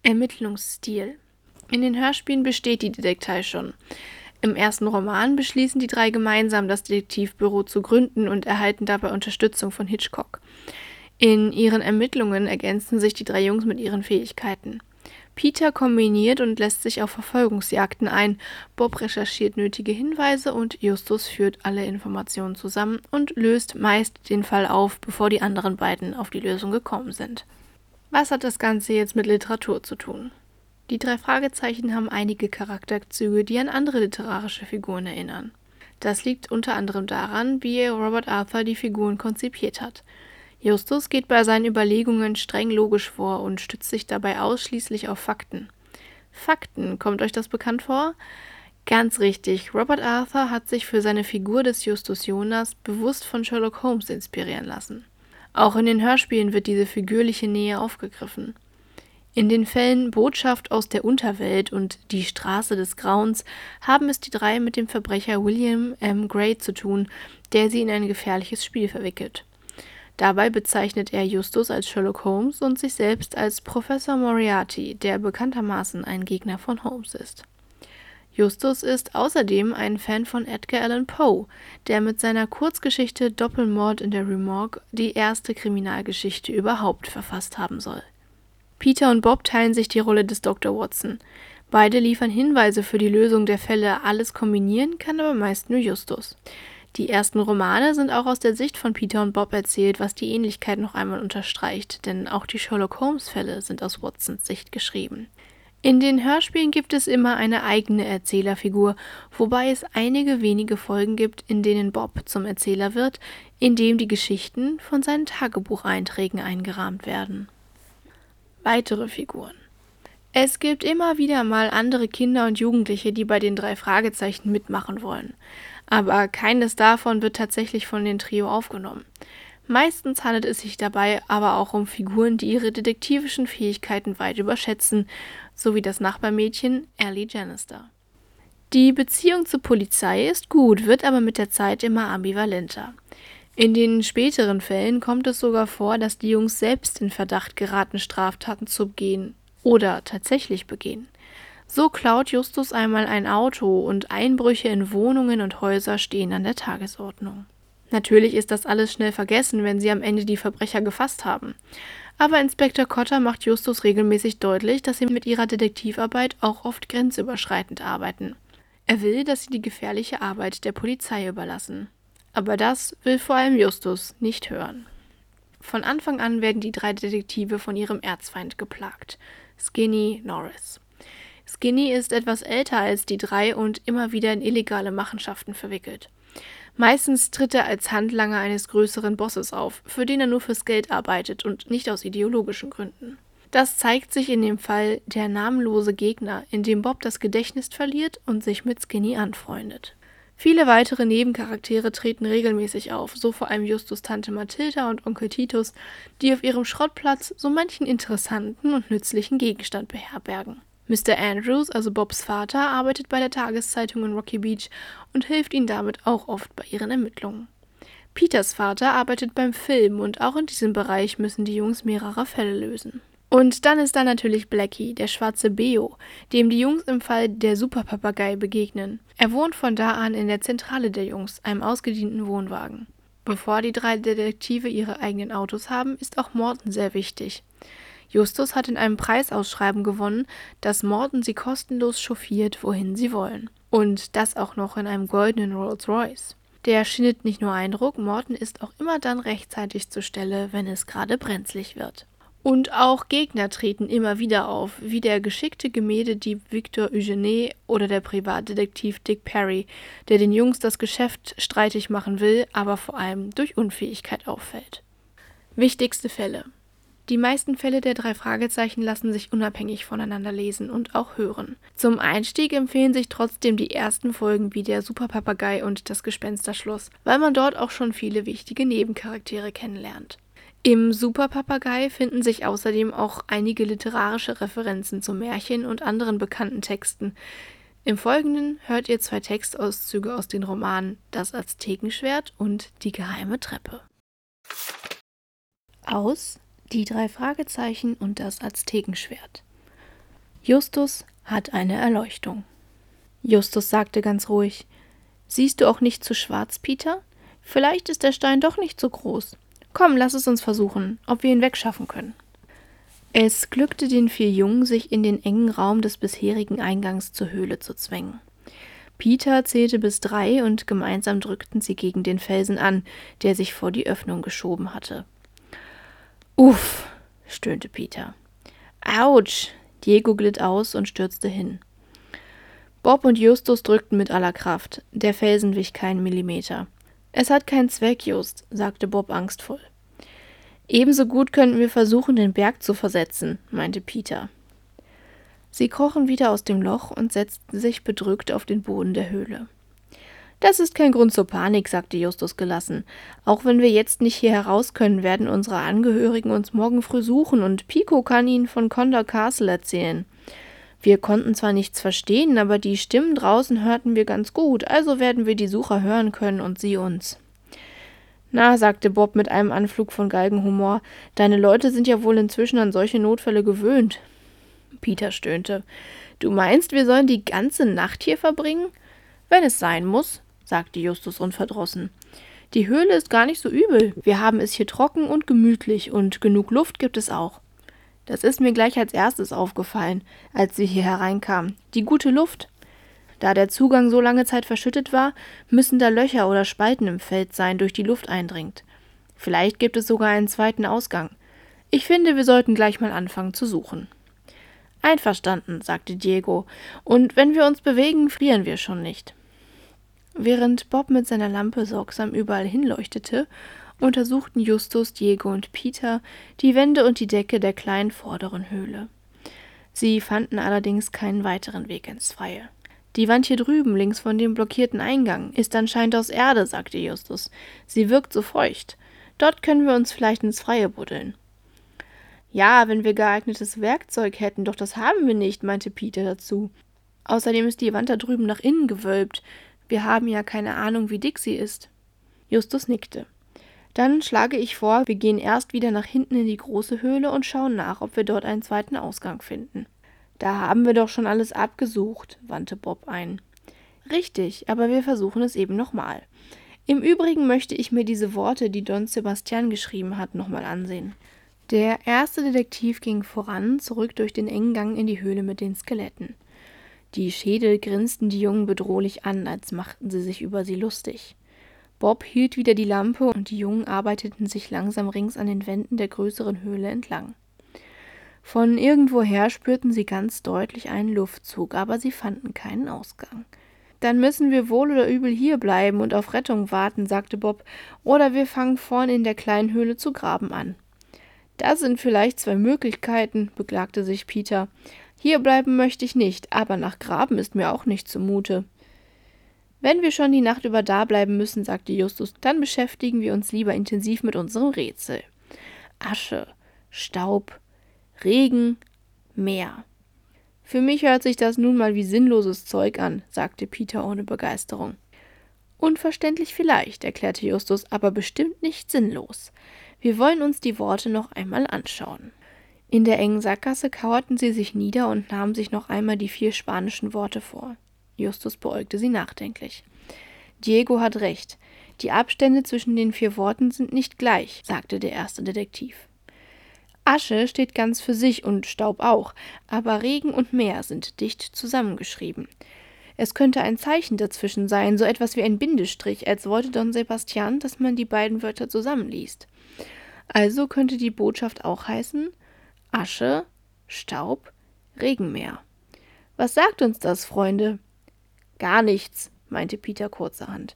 Ermittlungsstil In den Hörspielen besteht die Detektei schon. Im ersten Roman beschließen die drei gemeinsam, das Detektivbüro zu gründen und erhalten dabei Unterstützung von Hitchcock. In ihren Ermittlungen ergänzen sich die drei Jungs mit ihren Fähigkeiten. Peter kombiniert und lässt sich auf Verfolgungsjagden ein, Bob recherchiert nötige Hinweise und Justus führt alle Informationen zusammen und löst meist den Fall auf, bevor die anderen beiden auf die Lösung gekommen sind. Was hat das Ganze jetzt mit Literatur zu tun? Die drei Fragezeichen haben einige Charakterzüge, die an andere literarische Figuren erinnern. Das liegt unter anderem daran, wie Robert Arthur die Figuren konzipiert hat. Justus geht bei seinen Überlegungen streng logisch vor und stützt sich dabei ausschließlich auf Fakten. Fakten, kommt euch das bekannt vor? Ganz richtig, Robert Arthur hat sich für seine Figur des Justus Jonas bewusst von Sherlock Holmes inspirieren lassen. Auch in den Hörspielen wird diese figürliche Nähe aufgegriffen. In den Fällen Botschaft aus der Unterwelt und Die Straße des Grauens haben es die drei mit dem Verbrecher William M. Gray zu tun, der sie in ein gefährliches Spiel verwickelt. Dabei bezeichnet er Justus als Sherlock Holmes und sich selbst als Professor Moriarty, der bekanntermaßen ein Gegner von Holmes ist. Justus ist außerdem ein Fan von Edgar Allan Poe, der mit seiner Kurzgeschichte Doppelmord in der Rue Morgue die erste Kriminalgeschichte überhaupt verfasst haben soll. Peter und Bob teilen sich die Rolle des Dr. Watson. Beide liefern Hinweise für die Lösung der Fälle, alles kombinieren kann aber meist nur Justus. Die ersten Romane sind auch aus der Sicht von Peter und Bob erzählt, was die Ähnlichkeit noch einmal unterstreicht, denn auch die Sherlock Holmes-Fälle sind aus Watsons Sicht geschrieben. In den Hörspielen gibt es immer eine eigene Erzählerfigur, wobei es einige wenige Folgen gibt, in denen Bob zum Erzähler wird, indem die Geschichten von seinen Tagebucheinträgen eingerahmt werden. Weitere Figuren Es gibt immer wieder mal andere Kinder und Jugendliche, die bei den drei Fragezeichen mitmachen wollen, aber keines davon wird tatsächlich von den Trio aufgenommen. Meistens handelt es sich dabei aber auch um Figuren, die ihre detektivischen Fähigkeiten weit überschätzen, so wie das Nachbarmädchen Ellie Janister. Die Beziehung zur Polizei ist gut, wird aber mit der Zeit immer ambivalenter. In den späteren Fällen kommt es sogar vor, dass die Jungs selbst in Verdacht geraten, Straftaten zu begehen oder tatsächlich begehen. So klaut Justus einmal ein Auto und Einbrüche in Wohnungen und Häuser stehen an der Tagesordnung. Natürlich ist das alles schnell vergessen, wenn sie am Ende die Verbrecher gefasst haben. Aber Inspektor Cotter macht Justus regelmäßig deutlich, dass sie mit ihrer Detektivarbeit auch oft grenzüberschreitend arbeiten. Er will, dass sie die gefährliche Arbeit der Polizei überlassen. Aber das will vor allem Justus nicht hören. Von Anfang an werden die drei Detektive von ihrem Erzfeind geplagt, Skinny Norris. Skinny ist etwas älter als die drei und immer wieder in illegale Machenschaften verwickelt. Meistens tritt er als Handlanger eines größeren Bosses auf, für den er nur fürs Geld arbeitet und nicht aus ideologischen Gründen. Das zeigt sich in dem Fall Der namenlose Gegner, in dem Bob das Gedächtnis verliert und sich mit Skinny anfreundet. Viele weitere Nebencharaktere treten regelmäßig auf, so vor allem Justus Tante Mathilda und Onkel Titus, die auf ihrem Schrottplatz so manchen interessanten und nützlichen Gegenstand beherbergen. Mr. Andrews, also Bobs Vater, arbeitet bei der Tageszeitung in Rocky Beach und hilft ihnen damit auch oft bei ihren Ermittlungen. Peters Vater arbeitet beim Film und auch in diesem Bereich müssen die Jungs mehrere Fälle lösen. Und dann ist da natürlich Blackie, der schwarze Beo, dem die Jungs im Fall der Superpapagei begegnen. Er wohnt von da an in der Zentrale der Jungs, einem ausgedienten Wohnwagen. Bevor die drei Detektive ihre eigenen Autos haben, ist auch Morton sehr wichtig. Justus hat in einem Preisausschreiben gewonnen, dass Morton sie kostenlos chauffiert, wohin sie wollen. Und das auch noch in einem goldenen Rolls Royce. Der schindet nicht nur Eindruck, Morton ist auch immer dann rechtzeitig zur Stelle, wenn es gerade brenzlig wird. Und auch Gegner treten immer wieder auf, wie der geschickte Gemälde-Dieb Victor Eugene oder der Privatdetektiv Dick Perry, der den Jungs das Geschäft streitig machen will, aber vor allem durch Unfähigkeit auffällt. Wichtigste Fälle die meisten Fälle der drei Fragezeichen lassen sich unabhängig voneinander lesen und auch hören. Zum Einstieg empfehlen sich trotzdem die ersten Folgen wie der Superpapagei und das Gespensterschloss, weil man dort auch schon viele wichtige Nebencharaktere kennenlernt. Im Superpapagei finden sich außerdem auch einige literarische Referenzen zu Märchen und anderen bekannten Texten. Im Folgenden hört ihr zwei Textauszüge aus den Romanen Das Aztekenschwert und Die geheime Treppe. Aus die drei Fragezeichen und das Aztekenschwert. Justus hat eine Erleuchtung. Justus sagte ganz ruhig: Siehst du auch nicht zu schwarz, Peter? Vielleicht ist der Stein doch nicht so groß. Komm, lass es uns versuchen, ob wir ihn wegschaffen können. Es glückte den vier Jungen, sich in den engen Raum des bisherigen Eingangs zur Höhle zu zwängen. Peter zählte bis drei und gemeinsam drückten sie gegen den Felsen an, der sich vor die Öffnung geschoben hatte. Uff, stöhnte Peter. Autsch! Diego glitt aus und stürzte hin. Bob und Justus drückten mit aller Kraft. Der Felsen wich keinen Millimeter. Es hat keinen Zweck, Just, sagte Bob angstvoll. Ebenso gut könnten wir versuchen, den Berg zu versetzen, meinte Peter. Sie krochen wieder aus dem Loch und setzten sich bedrückt auf den Boden der Höhle. Das ist kein Grund zur Panik, sagte Justus gelassen. Auch wenn wir jetzt nicht hier heraus können, werden unsere Angehörigen uns morgen früh suchen und Pico kann ihnen von Condor Castle erzählen. Wir konnten zwar nichts verstehen, aber die Stimmen draußen hörten wir ganz gut, also werden wir die Sucher hören können und sie uns. Na, sagte Bob mit einem Anflug von Galgenhumor, deine Leute sind ja wohl inzwischen an solche Notfälle gewöhnt. Peter stöhnte. Du meinst, wir sollen die ganze Nacht hier verbringen? Wenn es sein muss, sagte Justus unverdrossen. Die Höhle ist gar nicht so übel. Wir haben es hier trocken und gemütlich und genug Luft gibt es auch. Das ist mir gleich als erstes aufgefallen, als wir hier hereinkamen. Die gute Luft. Da der Zugang so lange Zeit verschüttet war, müssen da Löcher oder Spalten im Feld sein, durch die Luft eindringt. Vielleicht gibt es sogar einen zweiten Ausgang. Ich finde, wir sollten gleich mal anfangen zu suchen. Einverstanden, sagte Diego, und wenn wir uns bewegen, frieren wir schon nicht. Während Bob mit seiner Lampe sorgsam überall hinleuchtete, untersuchten Justus, Diego und Peter die Wände und die Decke der kleinen vorderen Höhle. Sie fanden allerdings keinen weiteren Weg ins Freie. Die Wand hier drüben, links von dem blockierten Eingang, ist anscheinend aus Erde, sagte Justus. Sie wirkt so feucht. Dort können wir uns vielleicht ins Freie buddeln. Ja, wenn wir geeignetes Werkzeug hätten, doch das haben wir nicht, meinte Peter dazu. Außerdem ist die Wand da drüben nach innen gewölbt. Wir haben ja keine Ahnung, wie dick sie ist. Justus nickte. Dann schlage ich vor, wir gehen erst wieder nach hinten in die große Höhle und schauen nach, ob wir dort einen zweiten Ausgang finden. Da haben wir doch schon alles abgesucht, wandte Bob ein. Richtig, aber wir versuchen es eben nochmal. Im Übrigen möchte ich mir diese Worte, die Don Sebastian geschrieben hat, nochmal ansehen. Der erste Detektiv ging voran, zurück durch den engen Gang in die Höhle mit den Skeletten. Die Schädel grinsten die Jungen bedrohlich an, als machten sie sich über sie lustig. Bob hielt wieder die Lampe und die Jungen arbeiteten sich langsam rings an den Wänden der größeren Höhle entlang. Von irgendwoher spürten sie ganz deutlich einen Luftzug, aber sie fanden keinen Ausgang. Dann müssen wir wohl oder übel hier bleiben und auf Rettung warten, sagte Bob, oder wir fangen vorn in der kleinen Höhle zu graben an. Das sind vielleicht zwei Möglichkeiten, beklagte sich Peter. Hier bleiben möchte ich nicht, aber nach Graben ist mir auch nicht zumute. Wenn wir schon die Nacht über da bleiben müssen, sagte Justus, dann beschäftigen wir uns lieber intensiv mit unserem Rätsel. Asche, Staub, Regen, Meer. Für mich hört sich das nun mal wie sinnloses Zeug an, sagte Peter ohne Begeisterung. Unverständlich vielleicht, erklärte Justus, aber bestimmt nicht sinnlos. Wir wollen uns die Worte noch einmal anschauen. In der engen Sackgasse kauerten sie sich nieder und nahmen sich noch einmal die vier spanischen Worte vor. Justus beäugte sie nachdenklich. Diego hat recht. Die Abstände zwischen den vier Worten sind nicht gleich, sagte der erste Detektiv. Asche steht ganz für sich und Staub auch, aber Regen und Meer sind dicht zusammengeschrieben. Es könnte ein Zeichen dazwischen sein, so etwas wie ein Bindestrich, als wollte Don Sebastian, dass man die beiden Wörter zusammenliest. Also könnte die Botschaft auch heißen Asche, Staub, Regenmeer. Was sagt uns das, Freunde? Gar nichts, meinte Peter kurzerhand.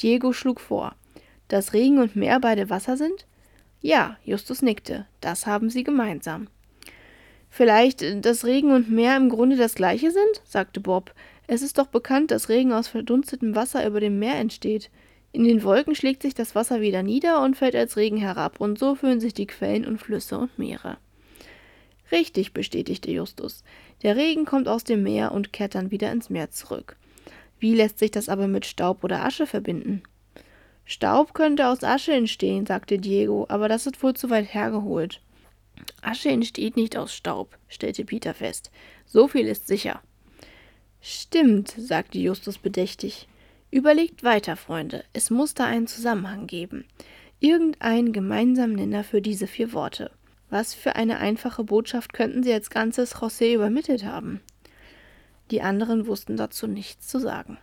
Diego schlug vor. Dass Regen und Meer beide Wasser sind? Ja, Justus nickte. Das haben sie gemeinsam. Vielleicht, äh, dass Regen und Meer im Grunde das gleiche sind? sagte Bob. Es ist doch bekannt, dass Regen aus verdunstetem Wasser über dem Meer entsteht. In den Wolken schlägt sich das Wasser wieder nieder und fällt als Regen herab, und so füllen sich die Quellen und Flüsse und Meere. Richtig, bestätigte Justus. Der Regen kommt aus dem Meer und kehrt dann wieder ins Meer zurück. Wie lässt sich das aber mit Staub oder Asche verbinden? Staub könnte aus Asche entstehen, sagte Diego, aber das ist wohl zu weit hergeholt. Asche entsteht nicht aus Staub, stellte Peter fest. So viel ist sicher. Stimmt, sagte Justus bedächtig. Überlegt weiter, Freunde. Es muss da einen Zusammenhang geben. Irgendeinen gemeinsamen Nenner für diese vier Worte. Was für eine einfache Botschaft könnten sie als ganzes José übermittelt haben? Die anderen wussten dazu nichts zu sagen.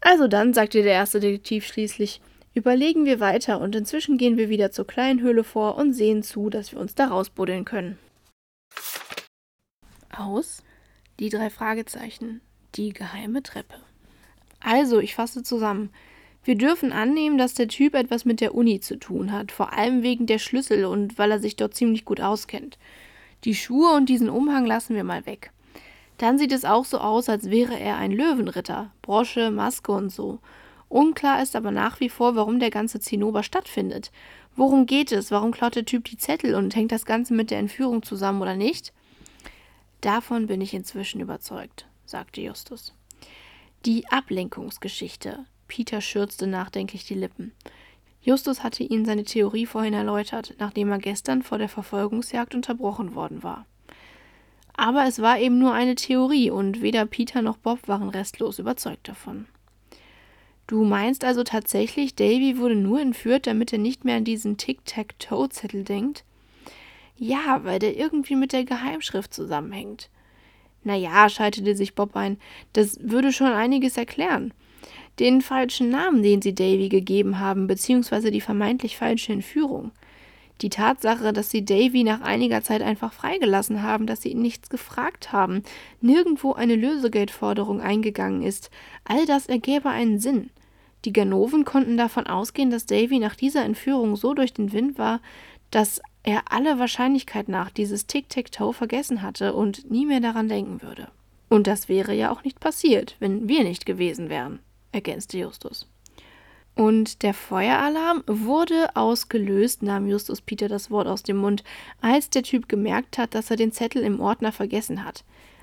Also dann, sagte der erste Detektiv schließlich, überlegen wir weiter und inzwischen gehen wir wieder zur kleinen Höhle vor und sehen zu, dass wir uns da rausbuddeln können. Aus? Die drei Fragezeichen. Die geheime Treppe. Also, ich fasse zusammen. Wir dürfen annehmen, dass der Typ etwas mit der Uni zu tun hat, vor allem wegen der Schlüssel und weil er sich dort ziemlich gut auskennt. Die Schuhe und diesen Umhang lassen wir mal weg. Dann sieht es auch so aus, als wäre er ein Löwenritter. Brosche, Maske und so. Unklar ist aber nach wie vor, warum der ganze Zinnober stattfindet. Worum geht es? Warum klaut der Typ die Zettel und hängt das Ganze mit der Entführung zusammen oder nicht? Davon bin ich inzwischen überzeugt, sagte Justus. Die Ablenkungsgeschichte. Peter schürzte nachdenklich die Lippen. Justus hatte ihnen seine Theorie vorhin erläutert, nachdem er gestern vor der Verfolgungsjagd unterbrochen worden war. Aber es war eben nur eine Theorie und weder Peter noch Bob waren restlos überzeugt davon. Du meinst also tatsächlich, Davy wurde nur entführt, damit er nicht mehr an diesen Tic-Tac-Toe-Zettel denkt? Ja, weil der irgendwie mit der Geheimschrift zusammenhängt. Naja, schaltete sich Bob ein, das würde schon einiges erklären. Den falschen Namen, den sie Davy gegeben haben, beziehungsweise die vermeintlich falsche Entführung. Die Tatsache, dass sie Davy nach einiger Zeit einfach freigelassen haben, dass sie ihn nichts gefragt haben, nirgendwo eine Lösegeldforderung eingegangen ist, all das ergäbe einen Sinn. Die Ganoven konnten davon ausgehen, dass Davy nach dieser Entführung so durch den Wind war, dass er alle Wahrscheinlichkeit nach dieses Tic-Tac-Toe vergessen hatte und nie mehr daran denken würde. Und das wäre ja auch nicht passiert, wenn wir nicht gewesen wären, ergänzte Justus. Und der Feueralarm wurde ausgelöst, nahm Justus Peter das Wort aus dem Mund, als der Typ gemerkt hat, dass er den Zettel im Ordner vergessen hat.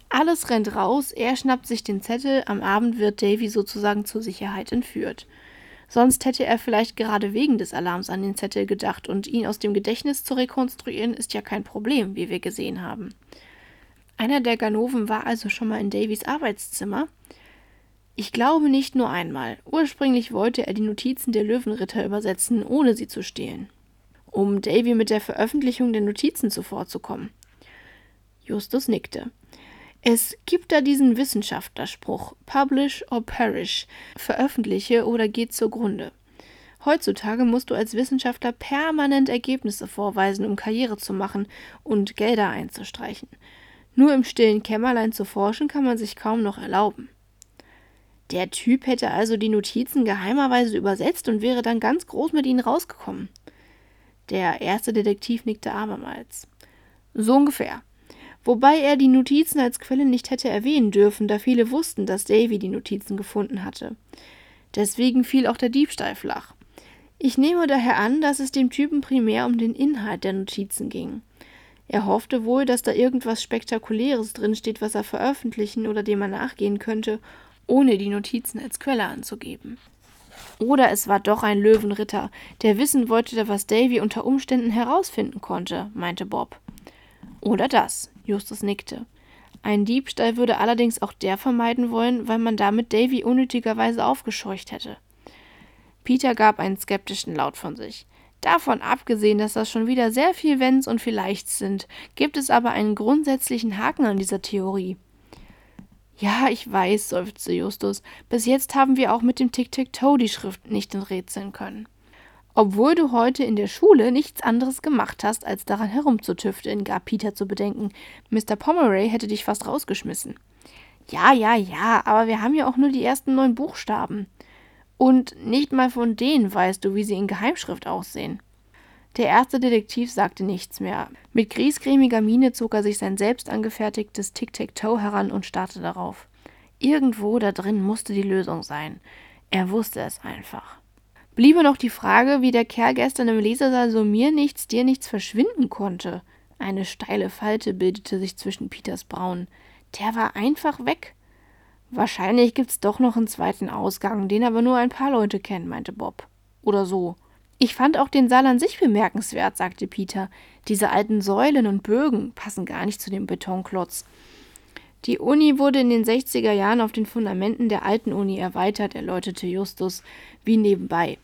Alles rennt raus, er schnappt sich den Zettel, am Abend wird Davy sozusagen zur Sicherheit entführt. Sonst hätte er vielleicht gerade wegen des Alarms an den Zettel gedacht und ihn aus dem Gedächtnis zu rekonstruieren ist ja kein Problem, wie wir gesehen haben. Einer der Ganoven war also schon mal in Davys Arbeitszimmer. Ich glaube nicht nur einmal. Ursprünglich wollte er die Notizen der Löwenritter übersetzen, ohne sie zu stehlen. Um Davy mit der Veröffentlichung der Notizen zuvorzukommen. Justus nickte. Es gibt da diesen Wissenschaftlerspruch, publish or perish, veröffentliche oder geh zugrunde. Heutzutage musst du als Wissenschaftler permanent Ergebnisse vorweisen, um Karriere zu machen und Gelder einzustreichen. Nur im stillen Kämmerlein zu forschen kann man sich kaum noch erlauben. Der Typ hätte also die Notizen geheimerweise übersetzt und wäre dann ganz groß mit ihnen rausgekommen. Der erste Detektiv nickte abermals. So ungefähr wobei er die Notizen als Quelle nicht hätte erwähnen dürfen, da viele wussten, dass Davy die Notizen gefunden hatte. Deswegen fiel auch der Diebstahl flach. Ich nehme daher an, dass es dem Typen primär um den Inhalt der Notizen ging. Er hoffte wohl, dass da irgendwas Spektakuläres drinsteht, was er veröffentlichen oder dem er nachgehen könnte, ohne die Notizen als Quelle anzugeben. Oder es war doch ein Löwenritter, der wissen wollte, was Davy unter Umständen herausfinden konnte, meinte Bob. Oder das. Justus nickte. Ein Diebstahl würde allerdings auch der vermeiden wollen, weil man damit Davy unnötigerweise aufgescheucht hätte. Peter gab einen skeptischen Laut von sich. Davon abgesehen, dass das schon wieder sehr viel Wenns und Vielleichts sind, gibt es aber einen grundsätzlichen Haken an dieser Theorie. Ja, ich weiß, seufzte Justus. Bis jetzt haben wir auch mit dem Tic-Tac-Toe die Schrift nicht enträtseln können obwohl du heute in der Schule nichts anderes gemacht hast, als daran herumzutüfteln, gab Peter zu bedenken. Mr. Pomeroy hätte dich fast rausgeschmissen. Ja, ja, ja, aber wir haben ja auch nur die ersten neun Buchstaben. Und nicht mal von denen weißt du, wie sie in Geheimschrift aussehen. Der erste Detektiv sagte nichts mehr. Mit griesgrämiger Miene zog er sich sein selbst angefertigtes Tic-Tac-Toe heran und starrte darauf. Irgendwo da drin musste die Lösung sein. Er wusste es einfach. Bliebe noch die Frage, wie der Kerl gestern im Lesersaal so mir nichts, dir nichts verschwinden konnte. Eine steile Falte bildete sich zwischen Peters Brauen. Der war einfach weg. Wahrscheinlich gibt's doch noch einen zweiten Ausgang, den aber nur ein paar Leute kennen, meinte Bob. Oder so. Ich fand auch den Saal an sich bemerkenswert, sagte Peter. Diese alten Säulen und Bögen passen gar nicht zu dem Betonklotz. Die Uni wurde in den 60er Jahren auf den Fundamenten der alten Uni erweitert, erläuterte Justus, wie nebenbei.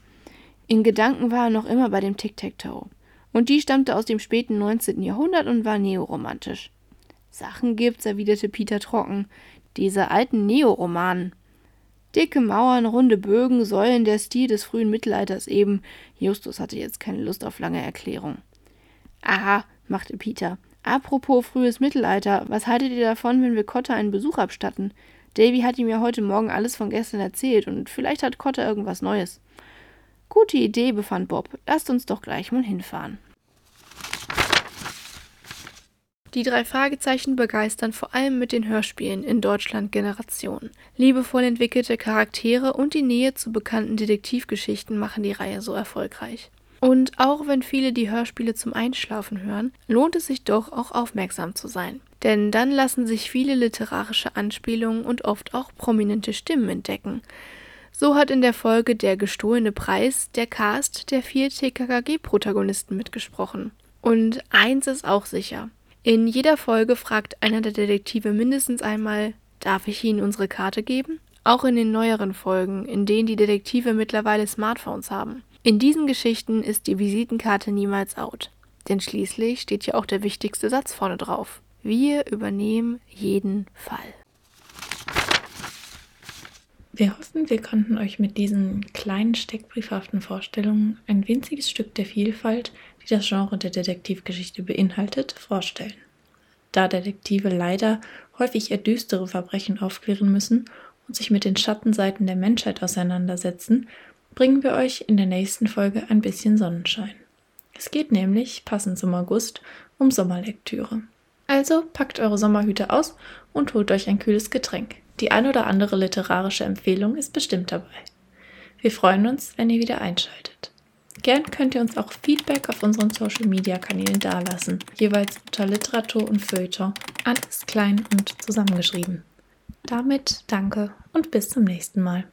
In Gedanken war er noch immer bei dem Tic-Tac-Toe. Und die stammte aus dem späten 19. Jahrhundert und war neoromantisch. Sachen gibt's, erwiderte Peter trocken. Diese alten Neoromanen. Dicke Mauern, runde Bögen, Säulen, der Stil des frühen Mittelalters eben. Justus hatte jetzt keine Lust auf lange Erklärung. Aha, machte Peter. Apropos frühes Mittelalter, was haltet ihr davon, wenn wir Cotta einen Besuch abstatten? Davy hat ihm ja heute Morgen alles von gestern erzählt und vielleicht hat Cotta irgendwas Neues. Gute Idee, befand Bob. Lasst uns doch gleich mal hinfahren. Die drei Fragezeichen begeistern vor allem mit den Hörspielen in Deutschland Generationen. Liebevoll entwickelte Charaktere und die Nähe zu bekannten Detektivgeschichten machen die Reihe so erfolgreich. Und auch wenn viele die Hörspiele zum Einschlafen hören, lohnt es sich doch auch aufmerksam zu sein. Denn dann lassen sich viele literarische Anspielungen und oft auch prominente Stimmen entdecken. So hat in der Folge Der gestohlene Preis der Cast der vier TKKG-Protagonisten mitgesprochen. Und eins ist auch sicher. In jeder Folge fragt einer der Detektive mindestens einmal, darf ich Ihnen unsere Karte geben? Auch in den neueren Folgen, in denen die Detektive mittlerweile Smartphones haben. In diesen Geschichten ist die Visitenkarte niemals out. Denn schließlich steht ja auch der wichtigste Satz vorne drauf. Wir übernehmen jeden Fall. Wir hoffen, wir konnten euch mit diesen kleinen steckbriefhaften Vorstellungen ein winziges Stück der Vielfalt, die das Genre der Detektivgeschichte beinhaltet, vorstellen. Da Detektive leider häufig eher düstere Verbrechen aufklären müssen und sich mit den Schattenseiten der Menschheit auseinandersetzen, bringen wir euch in der nächsten Folge ein bisschen Sonnenschein. Es geht nämlich, passend zum August, um Sommerlektüre. Also packt eure Sommerhüte aus und holt euch ein kühles Getränk. Die ein oder andere literarische Empfehlung ist bestimmt dabei. Wir freuen uns, wenn ihr wieder einschaltet. Gern könnt ihr uns auch Feedback auf unseren Social Media Kanälen dalassen, jeweils unter Literatur und Feuilleton, alles klein und zusammengeschrieben. Damit danke und bis zum nächsten Mal.